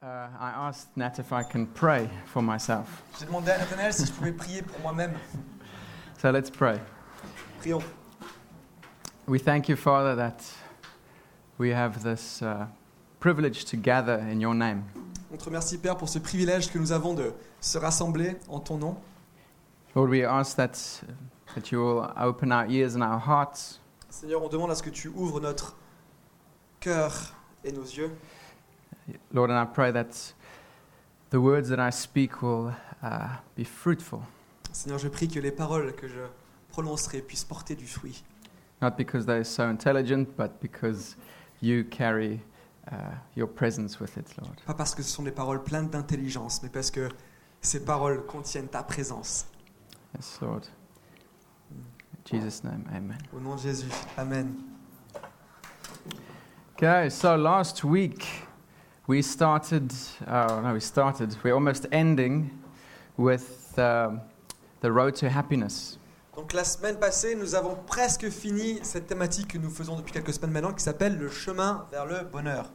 Uh, I asked Nat if I can pray for myself. J'ai demandé à Nathanaël si je pouvais prier pour moi-même. So let's pray. Prions. We thank you, Father, that we have this uh, privilege to gather in your name. On te remercie, Père, pour ce privilège que nous avons de se rassembler en ton nom. Lord, we ask that, that you will open our ears and our hearts Seigneur, on demande à ce que tu ouvres notre cœur et nos yeux. Lord, and I pray that the words that I speak will uh, be fruitful, Seigneur, je prie que les paroles que je prononcerai puissent porter du fruit. not because they're so intelligent, but because you carry uh, your presence with it, Lord. Pas parce que ce sont des paroles pleines d'intelligence, mais parce que ces paroles contiennent ta présence. Yes, Lord. In Jesus' name, amen. Au nom de Jésus. Amen. Okay, so last week we started, oh no, we started, we're almost ending with um, the road to happiness. Donc la semaine passée, nous avons presque fini cette thématique que nous faisons depuis quelques semaines maintenant, qui s'appelle le chemin vers le bonheur.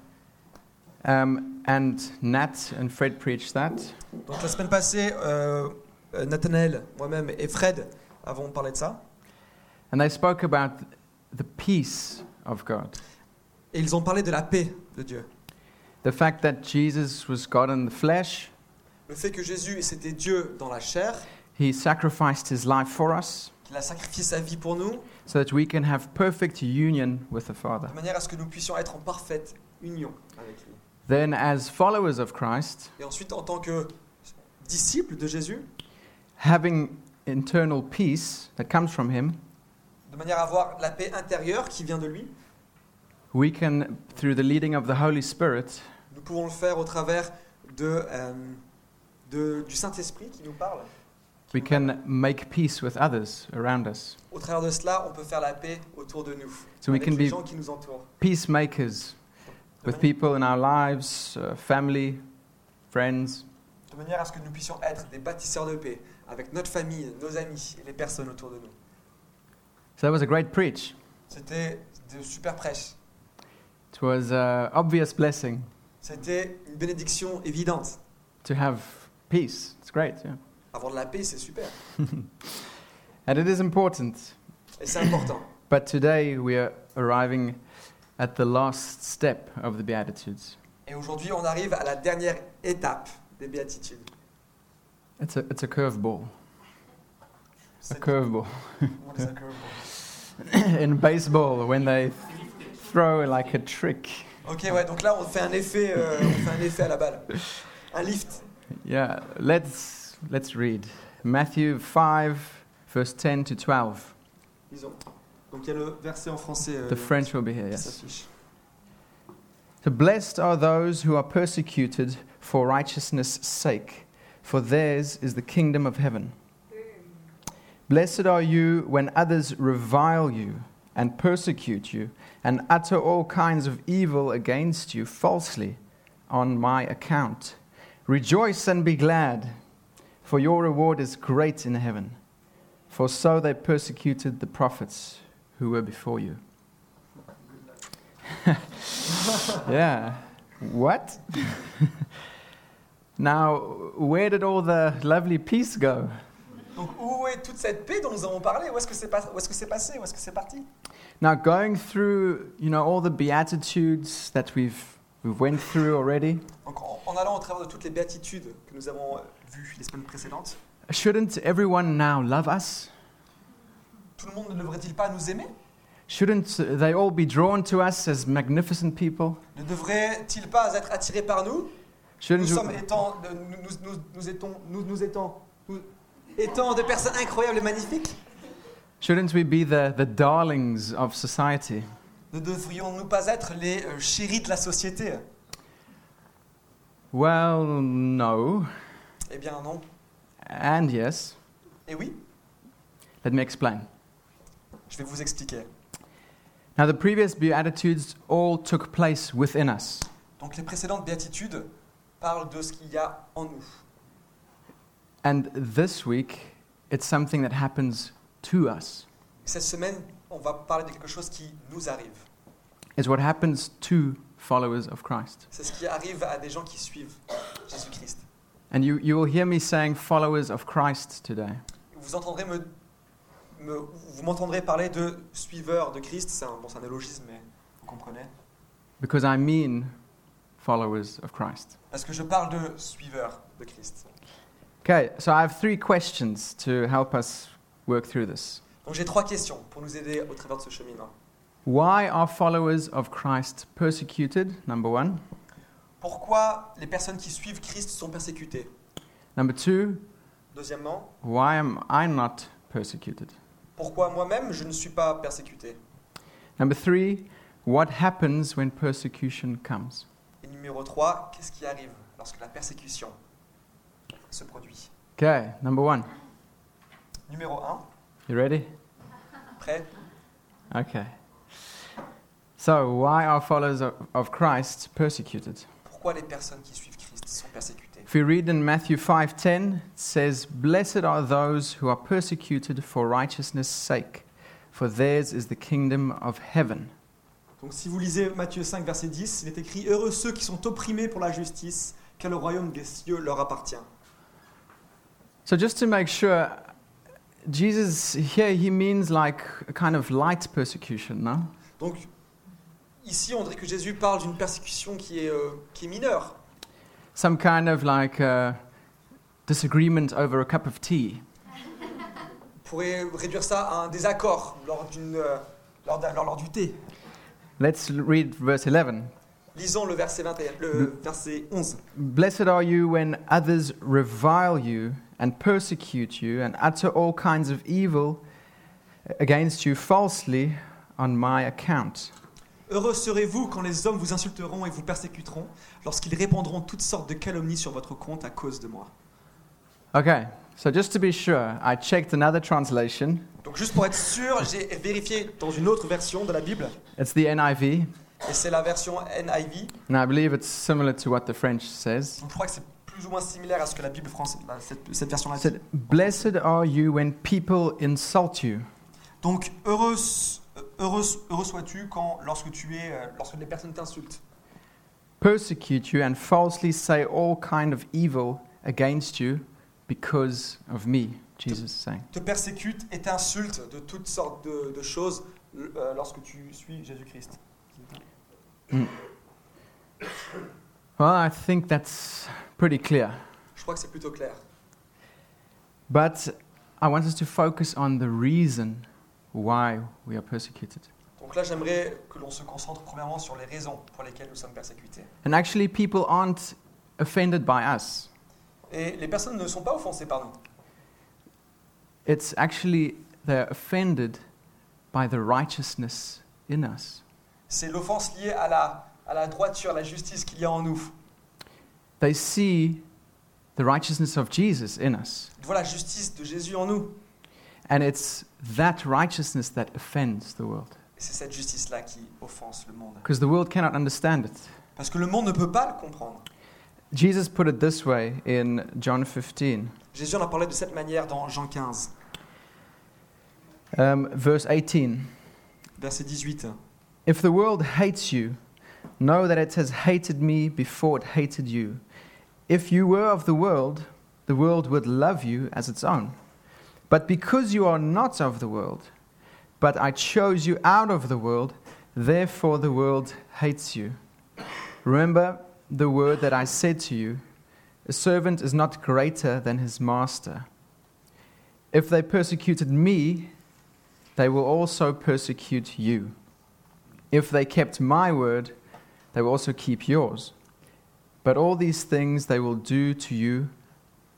Um, and Nat and Fred preached that. Donc la semaine passée, euh, euh, Nathanaël, moi-même et Fred avons parlé de ça. And they spoke about the peace of God. Et ils ont parlé de la paix de Dieu. The fact that Jesus was God in the flesh, Le fait que Jésus, c'était Dieu dans la chair, he sacrificed his life for us qu'il a sacrifié sa vie pour nous, so that we can have perfect union with the Father. de manière à ce que nous puissions être en parfaite union avec lui. Then, as followers of Christ, Et ensuite, en tant que disciples de Jésus, having internal peace that comes from him, de manière à avoir la paix intérieure qui vient de lui, we can, through the leading of the Holy Spirit, nous pouvons le faire au travers de, euh, de- du Saint-Esprit qui nous parle. we can make peace with others around us. Au travers de cela, on peut faire la paix autour de nous, So we avec can les be gens qui nous entourent. peacemakers De with people in our lives, uh, family, friends. de manière à ce que nous puissions être des bâtisseurs de paix avec notre famille, nos amis et les personnes autour de nous. So that was a great preach. C'était de super prêches. It was an obvious blessing C'était une bénédiction évidente. to have peace. It's great, yeah. Avoir de la paix, c'est super. And it is important. Et c'est important. But today we are arriving at the last step of the Beatitudes. Et aujourd'hui, on arrive à la dernière étape des béatitudes. It's a, it's a curveball. A curveball. What is a curveball? In baseball, when they throw like a trick. Ok, ouais, donc là, on fait un effet, euh, on fait un effet à la balle. Un lift. Yeah, let's, let's read. Matthew 5, verse 10 to 12. Disons. Donc il y a le verset en français euh, The French will be here, qui yes. s'affiche. So blessed are those who are persecuted for righteousness' sake, for theirs is the kingdom of heaven. Blessed are you when others revile you and persecute you and utter all kinds of evil against you falsely on my account. Rejoice and be glad, for your reward is great in heaven. For so they persecuted the prophets who were before you. yeah. What? now, where did all the lovely peace go? Donc où est toute cette paix dont nous avons parlé? Où est-ce que c'est pas- où est-ce que c'est passé? Où est-ce que c'est parti? Now, going through, you know, all the beatitudes that we've we've went through already, Donc en, en allant au travers de toutes les béatitudes que nous avons euh, vues les semaines précédentes, shouldn't everyone now love us? tout le monde ne devrait-il pas nous aimer? Shouldn't they all be drawn to us as magnificent people? Ne devrait-il pas être attiré par nous? Nous sommes étant, nous, nous, nous, nous étons, nous, nous étant, nous étant des personnes incroyables et magnifiques. shouldn't we be the, the darlings of society? Ne devrions-nous pas être les euh, chéris de la société? Well, no, Eh bien non. and yes. Et oui, Let me explain. je vais vous expliquer. Now, the previous beatitudes all took place within us. Donc les précédentes béatitudes parlent de ce qu'il y a en nous. And this week, it's something that happens to us. Cette semaine, on va parler de quelque chose qui nous arrive. It's what happens to followers of Christ. C'est ce qui arrive à des gens qui suivent Jésus-Christ. And you, you will hear me saying followers of Christ today. Vous entendrez me, me- vous m'entendrez parler de suiveurs de Christ. C'est un, bon, un néologisme, mais vous comprenez. Because I mean followers of Christ. Parce que je parle de suiveurs de Christ. Okay, so I have three questions to help us work through this. Donc j'ai trois questions pour nous aider au travers de ce cheminement. Why are followers of Christ persecuted? Number one. Pourquoi les personnes qui suivent Christ sont persécutées? Number two, Deuxièmement, why am I not persecuted? pourquoi moi-même je ne suis pas persécuté? Number three, what happens when persecution comes? Et numéro 3, qu'est-ce qui arrive lorsque la persécution se produit Okay, number one. Numéro 1, You ready? prêt? Okay. So, why are followers of, of Christ persecuted? Pourquoi les personnes qui suivent Christ sont persécutées? If we read in Matthew 5:10, it says, "Blessed are those who are persecuted for righteousness' sake, for theirs is the kingdom of heaven." Donc si vous lisez Matthieu 5, verset 10, il est écrit Heureux ceux qui sont opprimés pour la justice, car le royaume des cieux leur appartient. So just to make sure Jesus here he means like a kind of light persecution, no? Donc ici, on dirait que Jésus parle d'une persécution qui est, euh, qui est mineure. Some kind of like uh, disagreement over a cup of tea. On pourrait réduire ça à un désaccord lors, d'une, euh, lors, d'un- lors- lors du thé. Let's read verse 11. Lisons le verset, 21, le verset 11. Blessed are you when others revile you and persecute you and utter all kinds of evil against you falsely on my account. Heureux serez-vous quand les hommes vous insulteront et vous persécuteront, lorsqu'ils répandront toutes sortes de calomnies sur votre compte à cause de moi. Okay, so just to be sure, I checked another translation. Donc juste pour être sûr, j'ai vérifié dans une autre version de la Bible, It's the NIV, et c'est la version NIV. and I believe it's similar to what the French says. Donc je crois que c'est plus ou moins similaire à ce que la Bible française, la- cette, cette version-là It dit. Blessed are you when people insult you. Donc heureux, heureux, heureux sois-tu quand, lorsque tu es, euh, lorsque les personnes t'insultent, persecute you and falsely say all kind of evil against you because of me jesus is saying te persécutent et t'insultent de toutes sortes de, de choses euh, lorsque tu suis Jésus-Christ. Mm. well i think that's pretty clear Je crois que c'est plutôt clair. but i want us to focus on the reason why we are persecuted Donc là, j'aimerais que l'on se concentre premièrement sur les raisons pour lesquelles nous sommes persécutés. and actually people aren't offended by us Et les personnes ne sont pas offensées par nous. it's actually they're offended by the righteousness in us C'est l'offense liée à la, à la droiture, à la justice qu'il y a en nous. they see the righteousness of jesus in us Ils voient la justice de Jésus en nous. and it's that righteousness that offends the world Et c'est cette justice-là qui offense le monde. because the world cannot understand it. Parce que le monde ne peut pas le comprendre. Jesus put it this way in John 15, Jésus en a parlé de cette manière dans Jean 15, um, verse 18. verset 18. If the world hates you, know that it has hated me before it hated you. If you were of the world, the world would love you as its own. But because you are not of the world, but I chose you out of the world, therefore the world hates you. Remember the word that I said to you A servant is not greater than his master. If they persecuted me, they will also persecute you. If they kept my word, they will also keep yours. But all these things they will do to you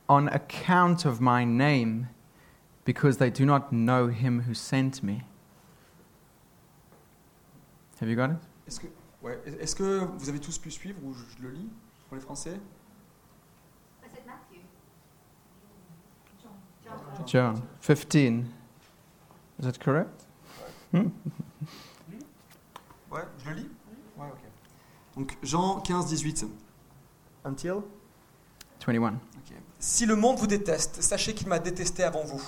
on account of my name, because they do not know him who sent me. Have you got it? Est-ce que, ouais, est-ce que vous avez tous pu suivre ou je, je le lis pour les Français Matthew? John. John. John 15. Is that correct? Hmm? Ouais, je le lis Ouais, ok. Donc Jean 15, 18. Until? 21. Ok. Si le monde vous déteste, sachez qu'il m'a détesté avant vous.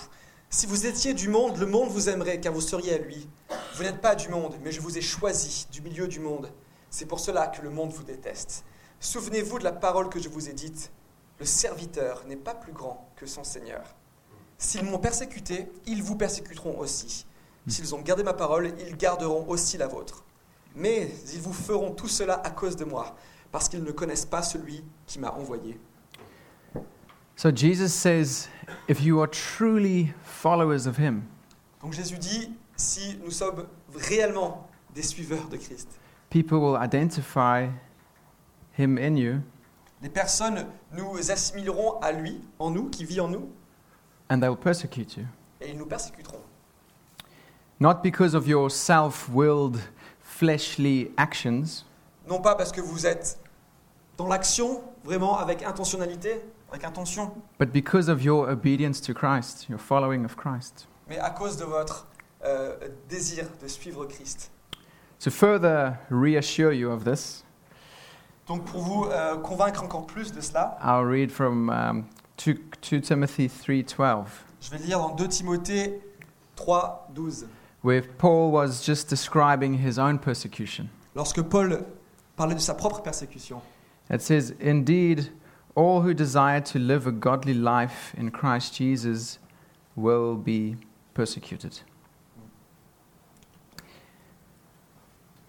Si vous étiez du monde, le monde vous aimerait, car vous seriez à lui. Vous n'êtes pas du monde, mais je vous ai choisi du milieu du monde. C'est pour cela que le monde vous déteste. Souvenez-vous de la parole que je vous ai dite. Le serviteur n'est pas plus grand que son Seigneur. S'ils m'ont persécuté, ils vous persécuteront aussi. S'ils ont gardé ma parole, ils garderont aussi la vôtre. Mais ils vous feront tout cela à cause de moi, parce qu'ils ne connaissent pas celui qui m'a envoyé. So Jesus says, if you are truly followers of Him, Donc Jésus dit, si nous sommes réellement des suiveurs de Christ, people will identify Him in you les personnes nous assimileront à lui, en nous, qui vit en nous, and they will persecute you. et ils nous persécuteront. Not because of your self willed, fleshly actions, Non pas parce que vous êtes dans l'action, vraiment avec intentionnalité, avec intention, but because of your obedience to Christ, your following of Christ. mais à cause de votre euh, désir de suivre Christ. To further reassure you of this, Donc pour vous euh, convaincre encore plus de cela, I'll read from um, 2, 2 Timothy 3:12, je vais lire dans 2 Timothée 3, 12. Where Paul was just describing his own persecution. Lorsque Paul parlait de sa propre persécution, It says, Indeed, all who desire to live a godly life in Christ Jesus will be persecuted.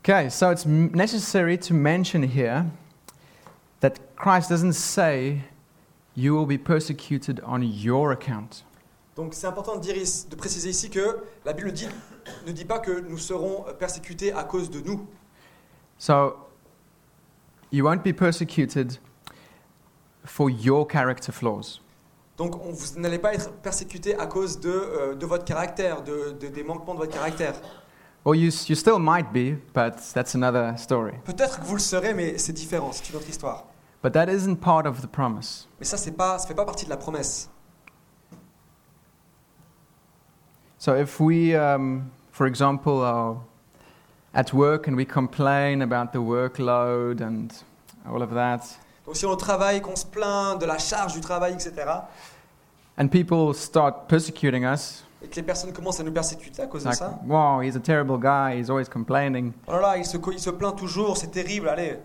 Okay, so it's necessary to mention here that Christ doesn't say you will be persecuted on your account. Donc c'est important de, dire de préciser ici que la Bible dit, ne dit pas que nous serons persécutés à cause de nous. So you won't be persecuted for your character flaws. Donc on- vous n'allez pas être persécutés à cause de, euh, de votre caractère, de, de- des manquements de votre caractère. Or you, s- you still might be, but that's another story. Peut-être que vous le serez, mais c'est différent, c'est une autre histoire. But that isn't part of the promise. Mais ça, c'est pas, ça fait pas partie de la promesse. So if we, um, for example, are at work and we complain about the workload and all of that, Donc si on travaille, qu'on se plaint de la charge du travail, etc., and people start persecuting us, et que les personnes commencent à nous persécuter à cause de ça, wow, he's a terrible guy, he's always complaining, oh là là, il se, il se plaint toujours, c'est terrible, allez.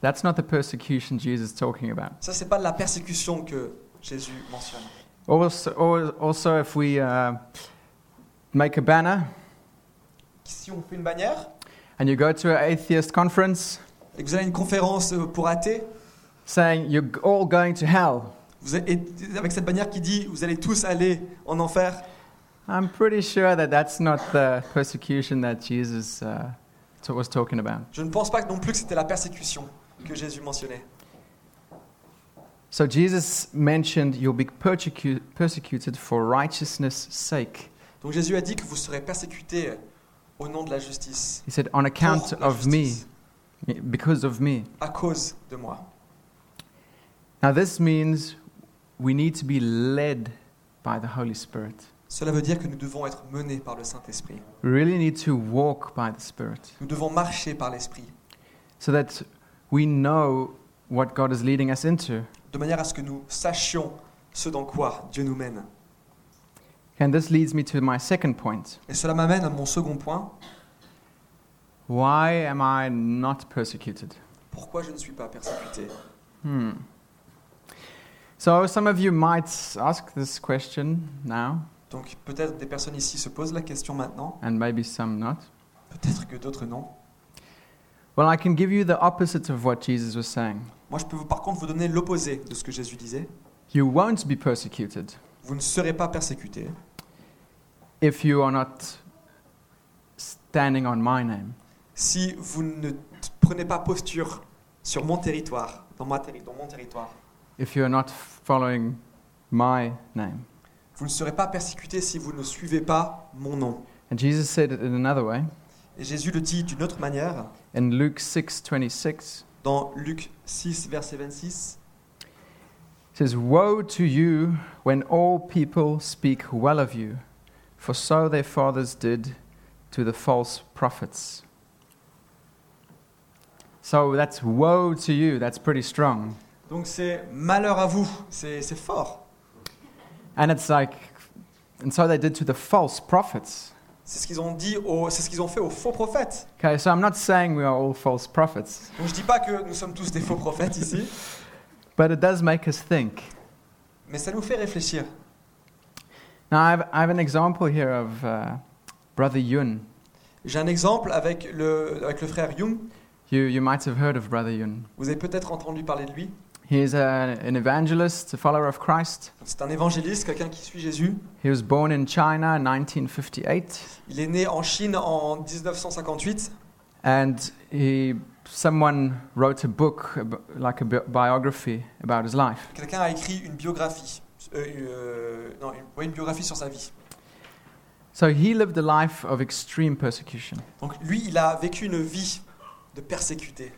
that's not the persecution Jesus is talking about. Ça, c'est pas de la persécution que Jésus mentionne. Also, or- also if we uh, make a banner Si on fait une bannière, and you go to an atheist conference et que vous allez à une conférence euh, pour athées, saying you're all going to hell, vous et avec cette bannière qui dit vous allez tous aller en enfer, I'm pretty sure that that's not the persecution that Jesus uh, was talking about. je ne pense pas non plus que c'était la persécution que Jésus mentionnait. So Jesus mentioned you'll be persecu- persecuted for righteousness' sake. Donc Jésus a dit que vous serez persécutés au nom de la justice, He said, on account of me, because of me. à cause de moi. Now, this means we need to be led by the Holy Spirit. Cela veut dire que nous devons être menés par le Saint-Esprit. We really need to walk by the Spirit Nous devons marcher par l'Esprit, so that we know what God is leading us into. de manière à ce que nous sachions ce dans quoi Dieu nous mène. And this leads me to my second point. Et cela m'amène à mon second point. Why am I not persecuted? Pourquoi je ne suis pas persécuté? Hmm. So, some of you might ask this question now, Donc peut-être des personnes ici se posent la question maintenant, and maybe some not. peut-être que d'autres non. Well, I can give you the opposite of what Jesus was saying. Moi je peux par contre vous donner l'opposé de ce que Jésus disait. You won't be persecuted Vous ne serez pas persécutés if you are not standing on my name. si vous ne prenez pas posture sur mon territoire, dans, ma terri- dans mon territoire. if you are not following my name. Vous ne serez pas persécutés si vous ne suivez pas mon nom. And Jesus said it in another way Et Jésus le dit d'une autre manière in Luke 6:26. dans Luc 6, verset 26. It says, "Woe to you when all people speak well of you, for so their fathers did to the false prophets." So that's woe to you. That's pretty strong. Donc c'est malheur à vous, c'est c'est fort. And it's like and so they did to the false prophets. C'est ce qu'ils ont dit, aux- c'est ce qu'ils ont fait aux faux prophètes. Okay, so I'm not saying we are all false prophets, Donc je dis pas que nous sommes tous des faux prophètes ici, but it does make us think. mais ça nous fait réfléchir. Now, I have, I have an example here of uh, Brother Yun. J'ai un exemple avec le, avec le frère Young. You, you might have heard of Brother Yun. Vous avez peut-être entendu parler de lui. He is a, an evangelist, a follower of Christ. C'est un évangéliste, quelqu'un qui suit Jésus. He was born in China in 1958, Il est né en Chine en 1958 and he, someone wrote a book, like a bi- biography about his life. Quelqu'un a écrit une biographie, euh, euh, non, une, ouais, une biographie sur sa vie. So he lived a life of extreme persecution, Donc lui, il a vécu une vie de persécuté.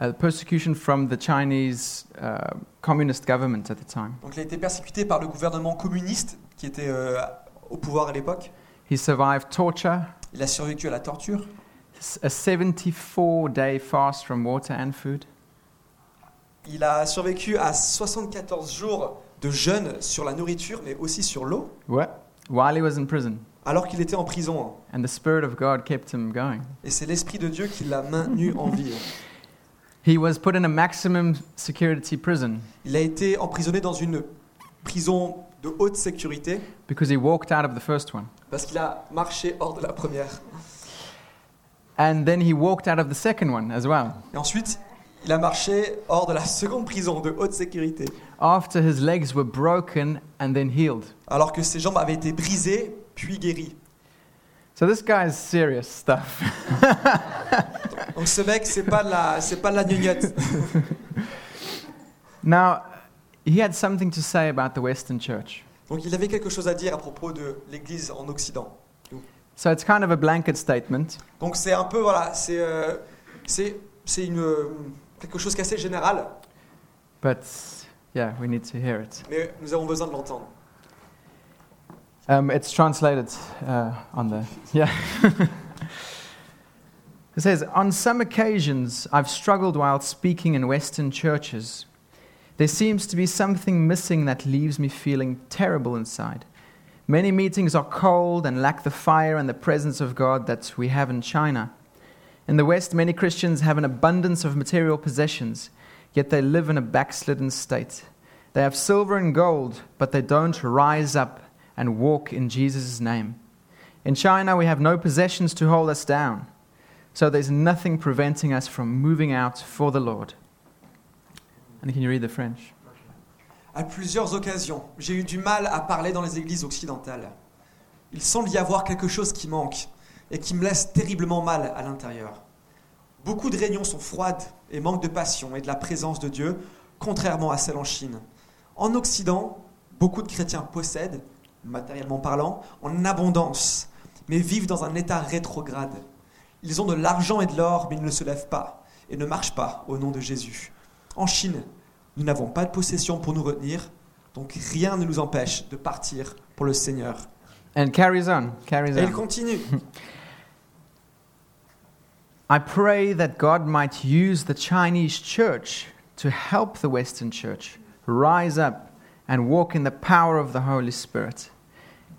uh, persecution from the Chinese uh, communist government at the time. Donc il a été persécuté par le gouvernement communiste qui était euh, au pouvoir à l'époque. He survived torture, Il a survécu à la torture. A 74-day fast from water and food, Il a survécu à 74 jours de jeûne sur la nourriture, mais aussi sur l'eau, What? while he was in prison. alors qu'il était en prison. And the Spirit of God kept him going. Et c'est l'Esprit de Dieu qui l'a maintenu en vie. He was put in a maximum security prison Il a été emprisonné dans une prison de haute sécurité because he walked out of the first one. parce qu'il a marché hors de la première. And then he walked out of the second one as well. Et ensuite, il a marché hors de la seconde prison de haute sécurité, After his legs were broken and then healed. alors que ses jambes avaient été brisées puis guéries. So this guy is serious stuff. Donc ce mec, c'est pas de la, c'est pas de la gnognotte. now, he had something to say about the Western church. Donc il avait quelque chose à dire à propos de l'Église en Occident. So it's kind of a blanket statement, Donc c'est un peu voilà, c'est euh, c'est c'est une euh, quelque chose qu'assez général, but yeah, we need to hear it. mais nous avons besoin de l'entendre. Um, it's translated uh, on the. Yeah. it says On some occasions, I've struggled while speaking in Western churches. There seems to be something missing that leaves me feeling terrible inside. Many meetings are cold and lack the fire and the presence of God that we have in China. In the West, many Christians have an abundance of material possessions, yet they live in a backslidden state. They have silver and gold, but they don't rise up and walk in Jesus' name. In China, we have no possessions to hold us down, so there's nothing preventing us from moving out for the Lord. And can you read the French? À plusieurs occasions, j'ai eu du mal à parler dans les églises occidentales. Il semble y avoir quelque chose qui manque et qui me laisse terriblement mal à l'intérieur. Beaucoup de réunions sont froides et manquent de passion et de la présence de Dieu, contrairement à celles en Chine. En Occident, beaucoup de chrétiens possèdent, matériellement parlant, en abondance, mais vivent dans un état rétrograde. Ils ont de l'argent et de l'or, mais ils ne se lèvent pas et ne marchent pas au nom de Jésus. En Chine, nous n'avons pas de possession pour nous retenir, donc rien ne nous empêche de partir pour le Seigneur. And carries on, carries Et il on. continue. I pray that God might use the Chinese church to help the Western church rise up and walk in the power of the Holy Spirit.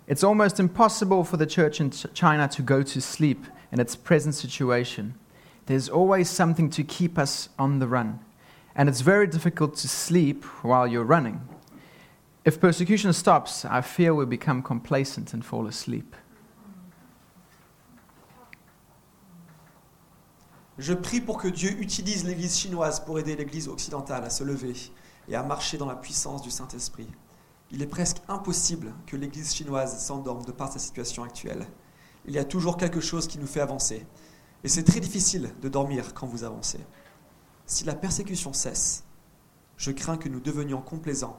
It's almost impossible for the church in China to go to sleep in its present situation. There's always something to keep us on the run. And it's very difficult to sleep while you're running. If persecution stops, I fear we become complacent and fall asleep. Je prie pour que Dieu utilise l'Église chinoise pour aider l'Église occidentale à se lever et à marcher dans la puissance du Saint-Esprit. Il est presque impossible que l'Église chinoise s'endorme de par sa situation actuelle. Il y a toujours quelque chose qui nous fait avancer. Et c'est très difficile de dormir quand vous avancez. Si la persécution cesse, je crains que nous devenions complaisants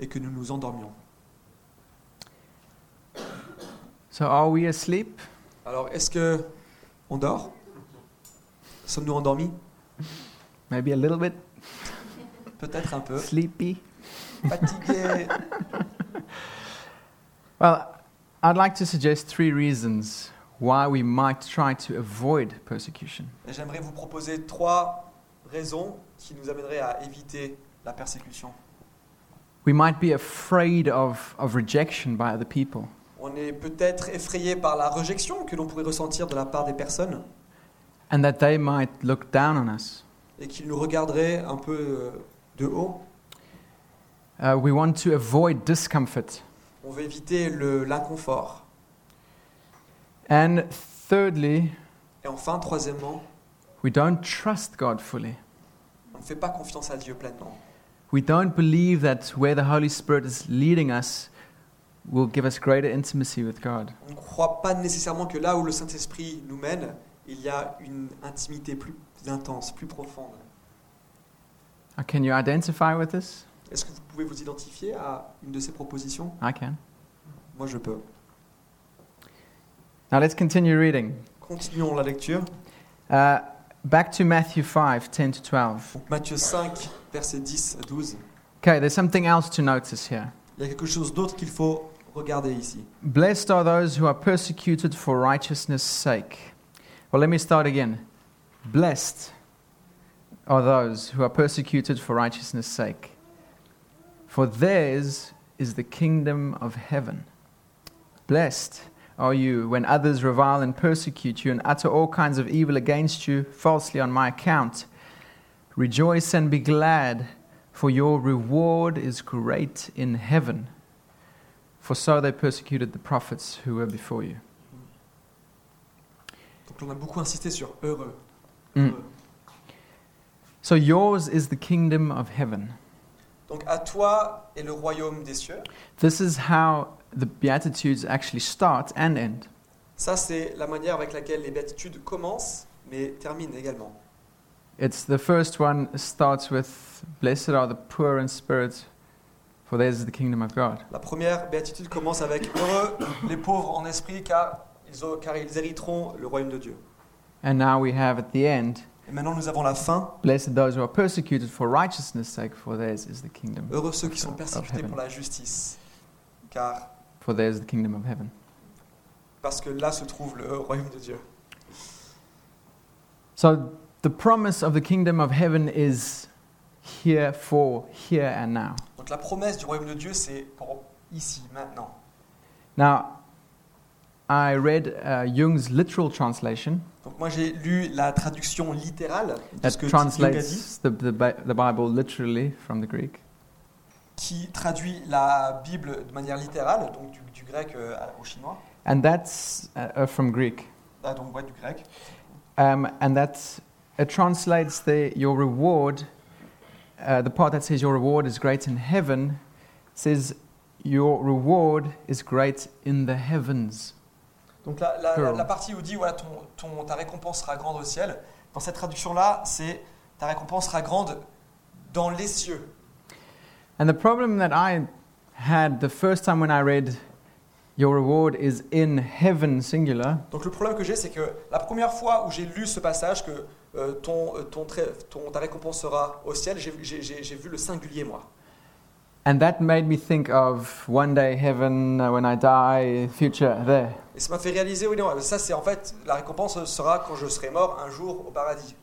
et que nous nous endormions. So, are we asleep? Alors, est-ce que on dort? Sommes-nous endormis? Maybe a little bit Peut-être un peu. sleepy? Fatigués Well, I'd like to suggest three reasons why we might try to avoid persecution. J'aimerais vous proposer trois raisons qui nous amèneraient à éviter la persécution. We might be afraid of, of rejection by other people. On est peut-être effrayé par la rejection que l'on pourrait ressentir de la part des personnes and that they might look down on us. et qu'ils nous regarderaient un peu euh, de haut. Uh, we want to avoid discomfort. On veut éviter l'inconfort. And thirdly, Et enfin, troisièmement, we don't trust God fully. on ne fait pas confiance à Dieu pleinement. We don't believe that where the Holy Spirit is leading us will give us greater intimacy with God. On ne croit pas nécessairement que là où le Saint-Esprit nous mène, il y a une intimité plus intense, plus profonde. Uh, can you identify with this? Est-ce que vous pouvez vous identifier à une de ces propositions I can. Moi, je peux. Now let's continue reading. Continuons la lecture. Uh, back to Matthew 5 10 to 12. Matthieu 5, versets 10 à 12. Okay, there's something else to notice here. Il y a quelque chose d'autre qu'il faut regarder ici. Blessed are those who are persecuted for righteousness' sake. Well, let me start again. Blessed are those who are persecuted for righteousness' sake, for theirs is the kingdom of heaven. Blessed are you when others revile and persecute you and utter all kinds of evil against you falsely on my account. Rejoice and be glad, for your reward is great in heaven. For so they persecuted the prophets who were before you. Donc on a beaucoup insisté sur heureux. Mm. Heureux. So yours is the kingdom of heaven. Donc à toi est le royaume des cieux. This is how the Beatitudes actually start and end. Ça, c'est la manière avec laquelle les béatitudes commencent, mais terminent également. It's the first one starts with Blessed are the poor in spirit, for theirs is the kingdom of God. La première béatitude commence avec Heureux les pauvres en esprit, car ils, ont- car ils hériteront le royaume de Dieu. And now we have at the end Et maintenant, nous avons la fin. Blessed those who are persecuted for righteousness' sake, for theirs is the kingdom. Heureux ceux qui sont persécutés pour la justice, car For there is the kingdom of heaven. parce que là se trouve le royaume de Dieu. So the promise of the kingdom of heaven is here for here and now. Donc la promesse du royaume de Dieu, c'est pour ici, maintenant. Now, I read uh, Jung's literal translation Donc moi, j'ai lu la traduction littérale de that ce que Jung a dit, translates the, the, the Bible literally from the Greek. Qui traduit la Bible de manière littérale, donc du, du grec euh, au chinois. And that's uh, uh, from Greek. Ah, donc ouais, du grec. Um, and that it translates the, your reward, uh, the part that says your reward is great in heaven, says your reward is great in the heavens. Donc la, la- la partie où dit voilà, ton, ton- ta récompense sera grande au ciel, dans cette traduction-là, c'est ta récompense sera grande dans les cieux. And the problem that I had the first time when I read your reward is in heaven singular, Donc le problème que j'ai, c'est que la première fois où j'ai lu ce passage, que euh, ton, euh, ton, ton- ta récompense sera au ciel, j'ai vu le singulier, moi. and that made me think of one day heaven uh, when I die, future there. Et ça m'a fait réaliser, oui, non, ça c'est en fait, la récompense sera quand je serai mort un jour au paradis.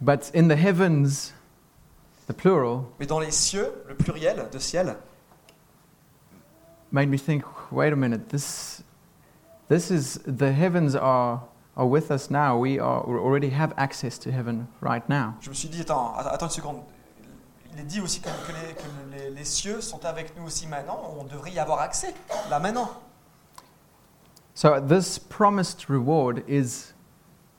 But in the heavens, the plural, Mais dans les cieux, le pluriel de ciel, made me think wait a minute this this is the heavens are are with us now we are we already have access to heaven right now je me suis dit, attends, att- attends une seconde. Il est dit aussi même que, les, que les- les cieux sont avec nous aussi maintenant, on devrait y avoir accès, là maintenant. so this promised reward is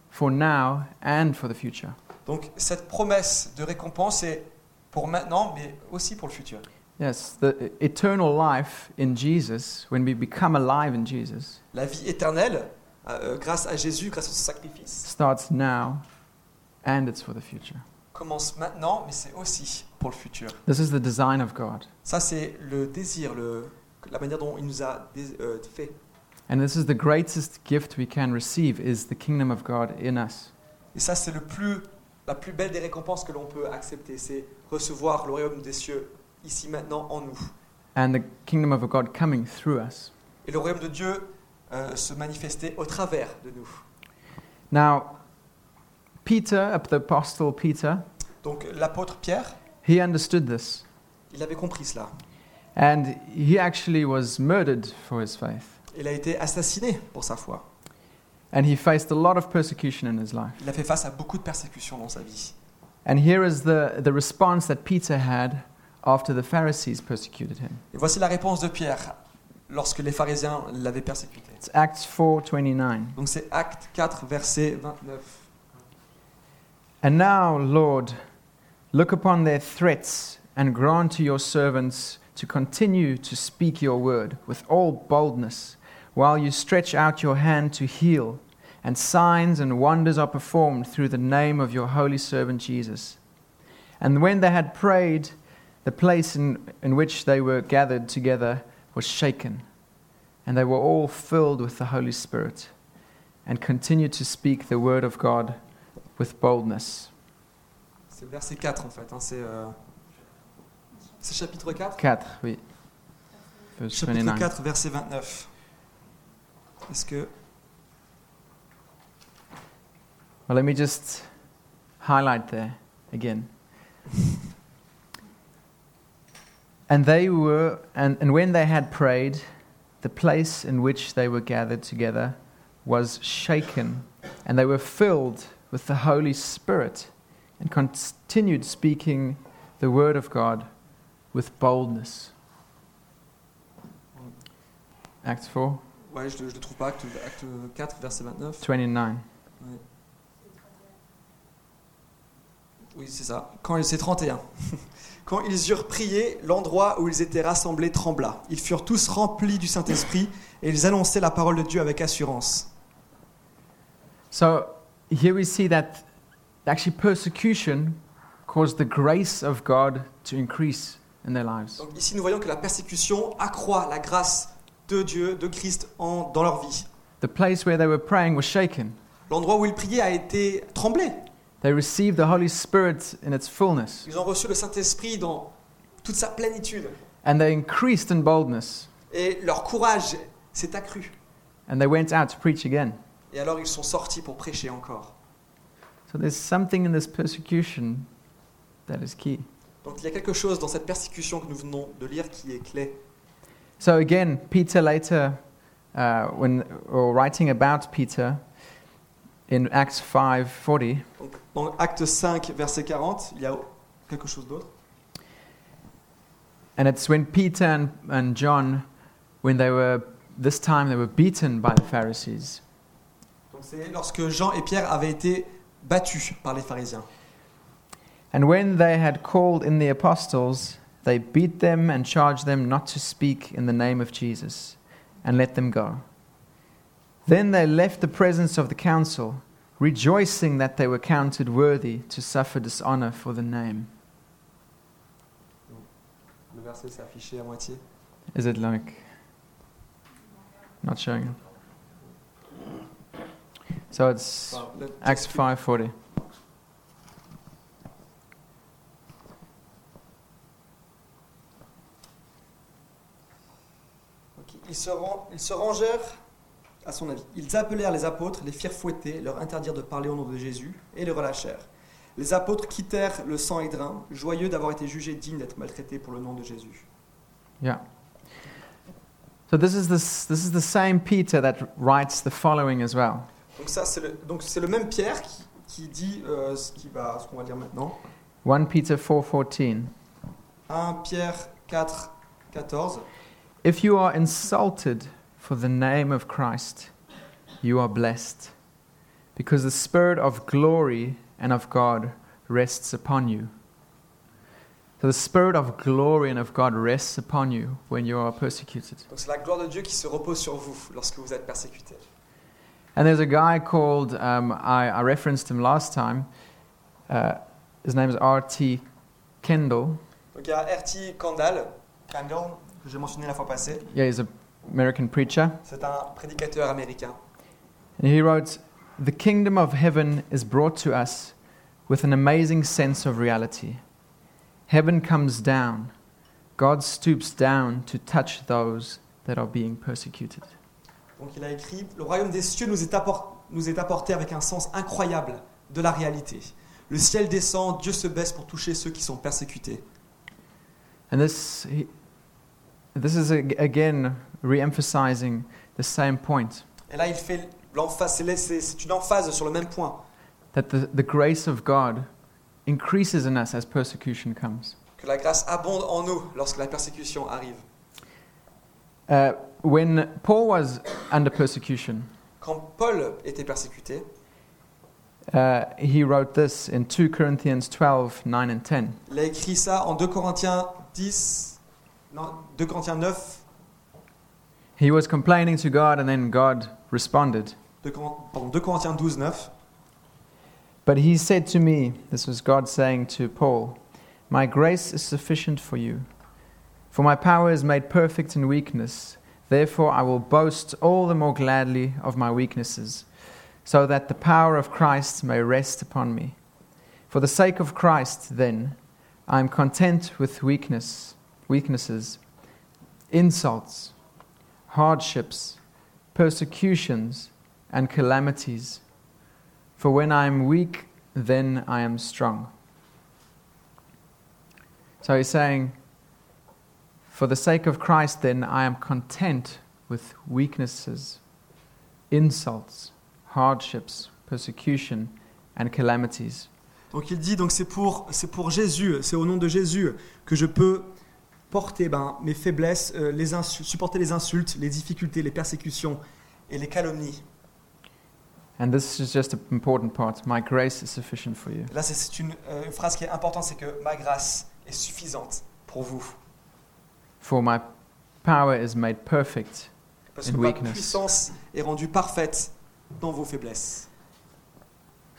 for now and for the future Donc cette promesse de récompense est pour maintenant, mais aussi pour le futur. yes the eternal life in jesus when we become alive in jesus La vie éternelle, euh, grâce à Jésus, grâce à son sacrifice, starts now and it's for the future commence maintenant, mais c'est aussi pour le futur. this is the design of god Ça, c'est le désir, le, la manière dont il nous a euh, fait. and this is the greatest gift we can receive is the kingdom of god in us Et ça, c'est le plus, la plus belle des récompenses que l'on peut accepter, c'est recevoir le royaume des cieux ici maintenant en nous. and the kingdom of god coming through us Et le royaume de Dieu euh, se manifester au travers de nous. Now, Peter, the apostle Peter, Donc l'apôtre Pierre, he understood this. il avait compris cela. And he actually was murdered for his faith. Il a été assassiné pour sa foi. And he faced a lot of persecution in his life. Il a fait face à beaucoup de persécutions dans sa vie. And here is the, the response that Peter had after the Pharisees persecuted him. Et voici la réponse de Pierre lorsque les pharisiens l'avaient persécuté. It's Acts 4:29. Donc c'est Acte 4, verset 29. And now, Lord, look upon their threats and grant to your servants to continue to speak your word with all boldness, while you stretch out your hand to heal, and signs and wonders are performed through the name of your holy servant Jesus. And when they had prayed, the place in, in which they were gathered together was shaken, and they were all filled with the Holy Spirit, and continued to speak the word of God with boldness. C'est verset 4 en fait. hein, c'est euh, c'est chapitre 4 4, oui. Verse Chapitre 29. 4, verset 29. Est-ce que. Well, let me just highlight there again. and they were, and, and when they had prayed, the place in which they were gathered together was shaken, and they were filled with the Holy Spirit, and continued speaking the word of God with boldness. Acts 4, Ouais, je ne le trouve pas. Acte, acte 4, verset 29. 29. Oui, c'est ça. Quand c'est 31. Quand ils eurent prié, l'endroit où ils étaient rassemblés trembla. Ils furent tous remplis du Saint-Esprit et ils annonçaient la parole de Dieu avec assurance. So here we see that actually persecution caused the grace of God to increase in their lives. Donc ici, nous voyons que la persécution accroît la grâce de Dieu, de Christ en- dans leur vie. The place where they were praying was shaken. L'endroit où ils priaient a été tremblé. They received the Holy Spirit in its fullness, Ils ont reçu le Saint-Esprit dans toute sa plénitude. and they increased in boldness, Et leur courage s'est accru. and they went out to preach again. Et alors ils sont sortis pour prêcher encore. So there's something in this persecution that is key. Donc il y a quelque chose dans cette persécution que nous venons de lire qui est clé. So again, Peter later, uh, when or writing about Peter in Acts 5:40, Donc, dans Acte 5, verset 40, il y a quelque chose d'autre. And it's when Peter and, and John, when they were, this time they were beaten by the Pharisees. Donc c'est lorsque Jean et Pierre avaient été battus par les pharisiens. And when they had called in the apostles, they beat them and charged them not to speak in the name of Jesus, and let them go. Then they left the presence of the council, rejoicing that they were counted worthy to suffer dishonor for the name. Le verset s'est affiché à moitié. Is it like not showing? So it's le- Acts 5:40. Se ran- ils se rangèrent à son avis. Ils appelèrent les apôtres, les firent fouetter, leur interdirent de parler au nom de Jésus et les relâchèrent. Les apôtres quittèrent le sang édrin, joyeux d'avoir été jugés dignes d'être maltraités pour le nom de Jésus. Yeah. So this is this this is the same Peter that writes the following as well. Donc ça, c'est le, donc c'est le même Pierre qui, qui dit euh, ce qui va, ce qu'on va dire maintenant. 1 Peter 4:14. 1 Pierre 4, 14. If you are insulted for the name of Christ, you are blessed, because the spirit of glory and of God rests upon you. So the spirit of glory and of God rests upon you when you are persecuted. Donc c'est la gloire de Dieu qui se repose sur vous lorsque vous êtes persécutés. And there's a guy called, um, I, I referenced him last time. Uh, his name is R.T. Kendall. Donc il y a R.T. Kendall, Kendall, que j'ai mentionné la fois passée. Yeah, he's an American preacher. C'est un prédicateur américain. And he wrote, The kingdom of heaven is brought to us with an amazing sense of reality. Heaven comes down. God stoops down to touch those that are being persecuted. Donc il a écrit Le royaume des cieux nous est, appor- nous est apporté avec un sens incroyable de la réalité. Le ciel descend, Dieu se baisse pour toucher ceux qui sont persécutés. And this, he, this is again re emphasizing the same point Et là, il fait l'emphase, c'est- une emphase sur le même point, that the, the grace of God increases in us as persecution comes. que la grâce abonde en nous lorsque la persécution arrive. Uh, when Paul was under persecution, Quand Paul était persécuté, uh, he wrote this in 2 Corinthians 12 9 and 10. il a écrit ça en 2 Corinthiens 10, non, 2 Corinthiens 9, He was complaining to God, and then God responded. 2, pardon, 2 Corinthiens 12, 9. But he said to me, this was God saying to Paul, My grace is sufficient for you, for my power is made perfect in weakness. Therefore, I will boast all the more gladly of my weaknesses, so that the power of Christ may rest upon me. For the sake of Christ, then, I am content with weakness, weaknesses, insults, hardships, persecutions, and calamities. For when I am weak, then I am strong. So he's saying, For the sake of Christ, then I am content with weaknesses, insults, hardships, persecution, and calamities. Donc il dit donc c'est pour c'est pour Jésus, c'est au nom de Jésus que je peux porter ben, mes faiblesses, euh, les supporter les insultes, les difficultés, les persécutions et les calomnies. And this is just an important part. My grace is sufficient for you. Là c'est- une, euh, une phrase qui est importante, c'est que ma grâce est suffisante pour vous. For my power is made perfect. Parce In que ma weakness. puissance est rendue parfaite dans vos faiblesses.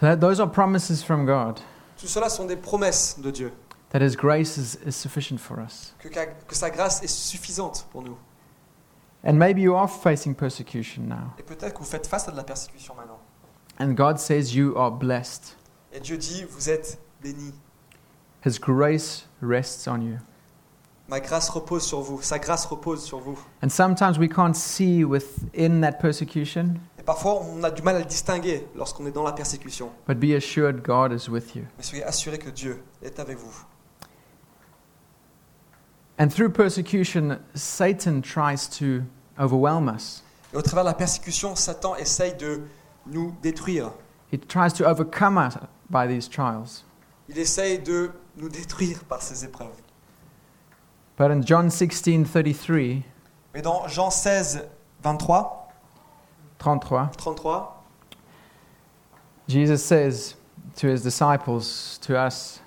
So those are promises from God Tout cela sont des promesses de Dieu, that His grace is, is sufficient for us. que, que sa grâce est suffisante pour nous. And maybe you are facing persecution now. Et peut-être que vous faites face à de la persécution maintenant. And God says you are blessed. Et Dieu dit, vous êtes bénis. His grace rests on you. Ma grâce repose sur vous, sa grâce repose sur vous. And sometimes we can't see within that persecution, Et parfois, on a du mal à le distinguer lorsqu'on est dans la persécution. but be assured God is with you. Mais soyez assurés que Dieu est avec vous. And through persecution, Satan tries to overwhelm us. Et au travers de la persécution, Satan essaye de nous détruire. He tries to overcome us by these trials. Il essaye de nous détruire par ces épreuves. But in John 16:33, Mais dans Jean 16, 23, 33, 33, Jesus says to his disciples, to us,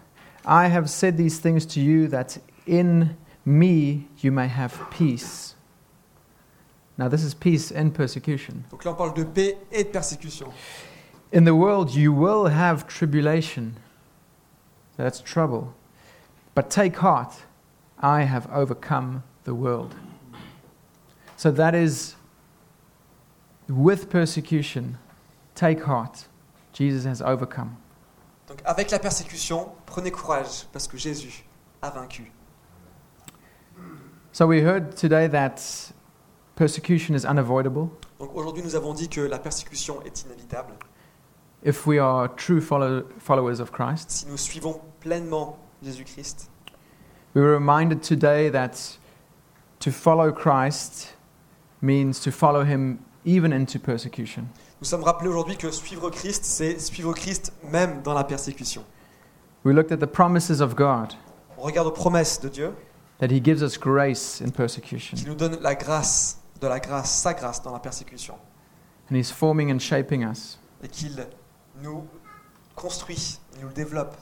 I have said these things to you that in me you may have peace. Now, this is peace and persecution. donc là on parle de paix et de persécution. In the world you will have tribulation. That's trouble. But take heart, I have overcome the world. So that is with persecution, take heart. Jesus has overcome. Donc avec la persécution, prenez courage parce que Jésus a vaincu. So we heard today that persecution is unavoidable Donc aujourd'hui nous avons dit que la persécution est inévitable. if we are true follow- followers of Christ. Si nous suivons pleinement Jésus-Christ, We were reminded today that to follow Christ means to follow him even into persecution. nous sommes rappelés aujourd'hui que suivre Christ, c'est suivre Christ même dans la persécution. We looked at the promises of God On regarde aux promesses de Dieu that he gives us grace in persecution. qui nous donne la grâce, de la grâce, sa grâce dans la persécution And he's forming and shaping us et qu'il nous construit, il nous le développe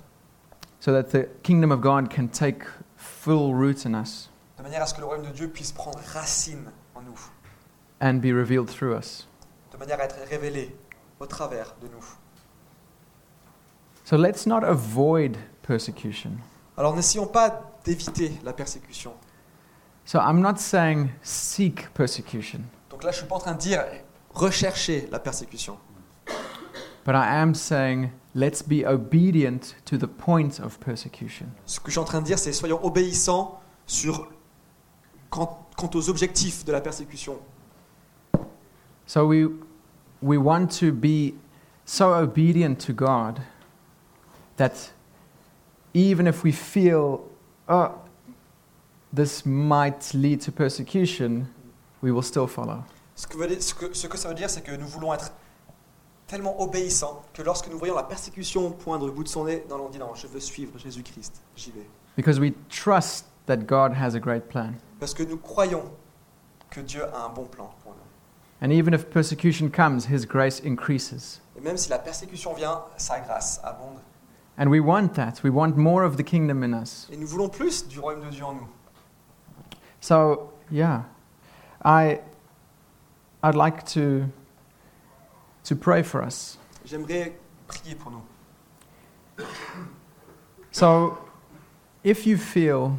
so that the kingdom of God can take full root in us de manière à ce que le royaume de Dieu puisse prendre racine en nous, and be revealed through us. de manière à être révélé au travers de nous. So let's not avoid persecution. Alors n'essayons pas d'éviter la persécution. So I'm not saying seek persecution, Donc là, je ne suis pas en train de dire rechercher la persécution. but I am saying let's be obedient to the point of persecution. Ce que je suis en train de dire, c'est soyons obéissants sur, quant, quant aux objectifs de la persécution. So we, we want to be so obedient to God that even if we feel, oh, this might lead to persecution, we will still follow. Ce que, dire- ce que- ce que ça veut dire, c'est que nous voulons être tellement obéissants que lorsque nous voyons la persécution poindre le bout de son nez, non, on dit non, je veux suivre Jésus-Christ, j'y vais. Because we trust that God has a great plan. Parce que nous croyons que Dieu a un bon plan pour nous. And even if persecution comes, His grace increases. Et même si la persécution vient, sa grâce abonde. And we want that. We want more of the kingdom in us. Et nous voulons plus du royaume de Dieu en nous. So, yeah, I, I'd like to, to pray for us. J'aimerais prier pour nous. So, if you feel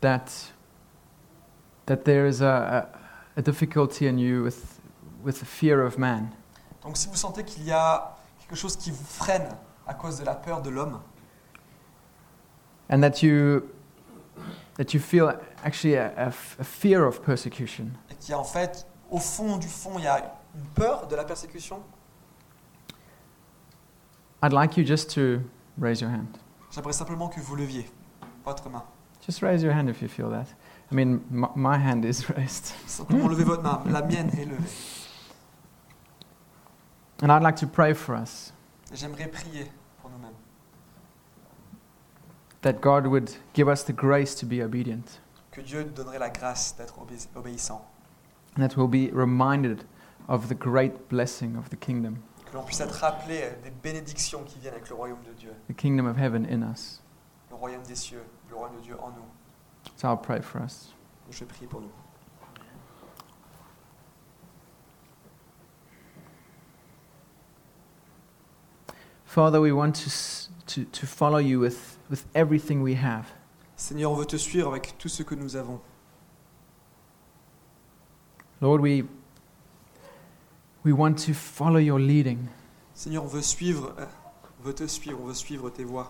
that, that there is a, a, a difficulty in you with, with the fear of man, Donc si vous sentez qu'il y a quelque chose qui vous freine à cause de la peur de l'homme, and that you, that you feel actually a, a a fear of persecution, et a en fait, au fond du fond, il y a une peur de la persécution, I'd like you just to raise your hand. j'aimerais simplement que vous leviez votre main. Just raise your hand if you feel that. I mean, my hand is raised. Simplement levez votre main. La mienne est levée. And I'd like to pray for us j'aimerais prier pour nous-mêmes. that God would give us the grace to be obedient, Que Dieu nous donnerait la grâce d'être obé- obéissant. that we'll be reminded of the great blessing of the kingdom, Que l'on puisse être rappelé des bénédictions qui viennent avec le royaume de Dieu. the kingdom of heaven in us. Le royaume des cieux, le royaume de Dieu en nous. So I'll pray for us. Je prie pour nous. Father, we want to, to, to follow you with, with everything we have. Seigneur, on veut te suivre avec tout ce que nous avons. Lord, we, we want to follow your leading. Seigneur, on veut suivre, euh, on veut te suivre, on veut suivre tes voies.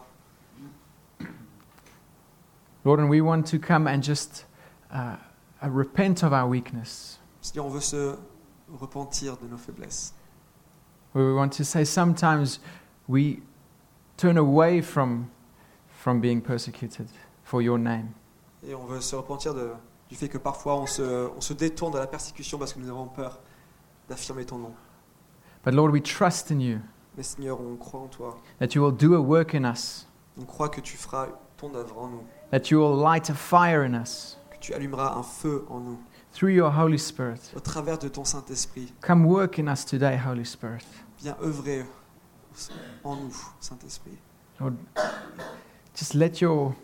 Lord, and we want to come and just uh, uh, repent of our weakness. Seigneur, on veut se repentir de nos faiblesses. We want to say sometimes we turn away from, from being persecuted for your name. Et on veut se repentir de- du fait que parfois on se, on se détourne de la persécution parce que nous avons peur d'affirmer ton nom. But Lord, we trust in you Mais Seigneur, on croit en toi. that you will do a work in us, On croit que tu feras ton œuvre en nous, that you will light a fire in us que tu allumeras un feu en nous, through your Holy Spirit. au travers de ton Saint-Esprit. Come work in us today, Holy Spirit. Viens œuvrer en nous, Saint-Esprit. Lord, just let your,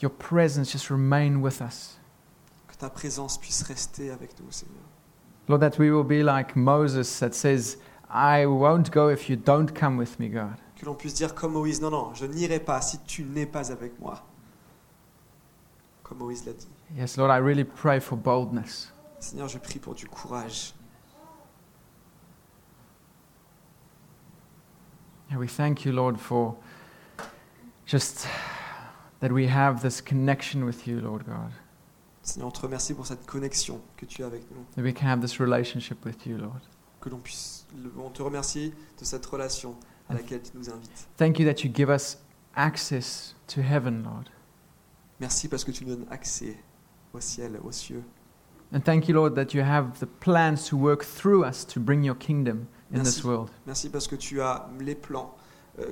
your presence just remain with us. Que ta présence puisse rester avec nous, Seigneur. Lord, that we will be like Moses that says, I won't go if you don't come with me, God. Que l'on puisse dire comme Moïse, non, non, je n'irai pas si tu n'es pas avec moi. Comme Moïse l'a dit. Yes, Lord, I really pray for boldness. Seigneur, je prie pour du courage. And we thank you, Lord, for just that we have this connection with you, Lord God. Seigneur, on te remercie pour cette connexion que tu as avec nous. That we can have this relationship with you, Lord. Que l'on puisse, on te remercie de cette relation à laquelle tu nous invites. Thank you that you give us access to heaven, Lord. Merci parce que tu nous donnes accès au ciel, aux cieux. And thank you, Lord, that you have the plans to work through us to bring your kingdom in this Merci. world. Merci parce que tu as les plans euh,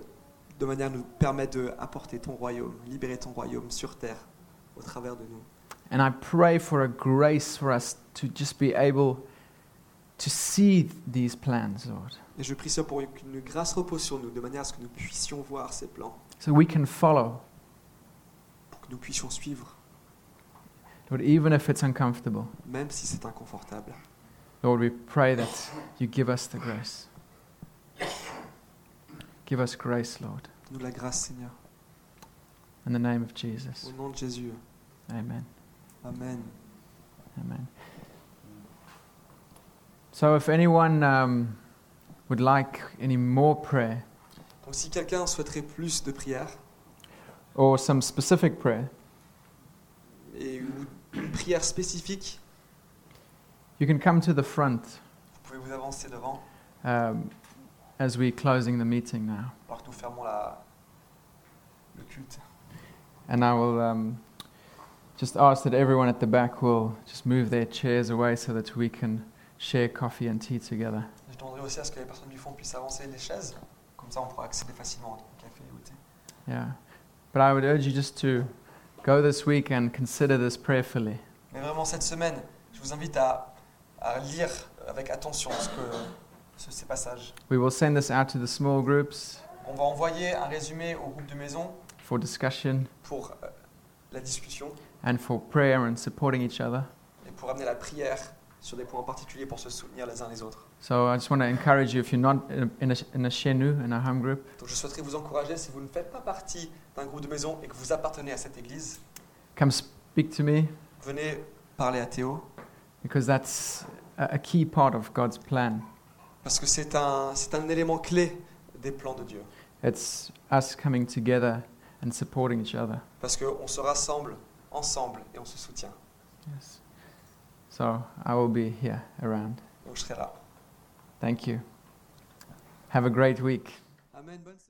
de manière à nous permettre d'apporter ton royaume, libérer ton royaume sur terre au travers de nous. And I pray for a grace for us to just be able to see these plans, Lord, Et je prie ça pour qu'une grâce repose sur nous, de manière à ce que nous puissions voir ces plans, so we can follow, pour que nous puissions suivre, Lord, even if it's uncomfortable. même si c'est inconfortable. Lord, we pray that you give us the grace. Give us grace, Lord, Nous la grâce, Seigneur. in the name of Jesus. Au nom de Jésus. Amen. Amen. Amen. So, if anyone um, would like any more prayer Donc si quelqu'un souhaiterait plus de or some specific prayer, et une prière spécifique, you can come to the front vous pouvez vous avancer devant, um, as we're closing the meeting now. alors que nous fermons la, le culte. And I will um, just ask that everyone at the back will just move their chairs away so that we can share coffee and tea together. Je demanderai aussi à ce que les personnes du fond puissent avancer les chaises. Comme ça, on pourra accéder facilement au café et au thé. Yeah. But I would urge you just to go this week and consider this prayerfully. Mais vraiment, cette semaine, je vous invite à, à lire avec attention ce que, ce- ces passages. We will send this out to the small groups On va envoyer un résumé au groupe de maison for discussion pour euh, la discussion and for prayer and supporting each other. et pour amener la prière sur des points particuliers pour se soutenir les uns les autres. So I just want to encourage you if you're not in a, in a, in a Shenu, in a home group, Donc je souhaiterais vous encourager, si vous ne faites pas partie d'un groupe de maison et que vous appartenez à cette église, come speak to me venez parler à Théo, because that's a, key part of God's plan. parce que c'est un, c'est un élément clé des plans de Dieu. It's us coming together and supporting each other. Parce qu'on se rassemble ensemble et on se soutient. Yes. So I will be here around. Donc je serai là. Thank you. Have a great week. Amen. Bonne.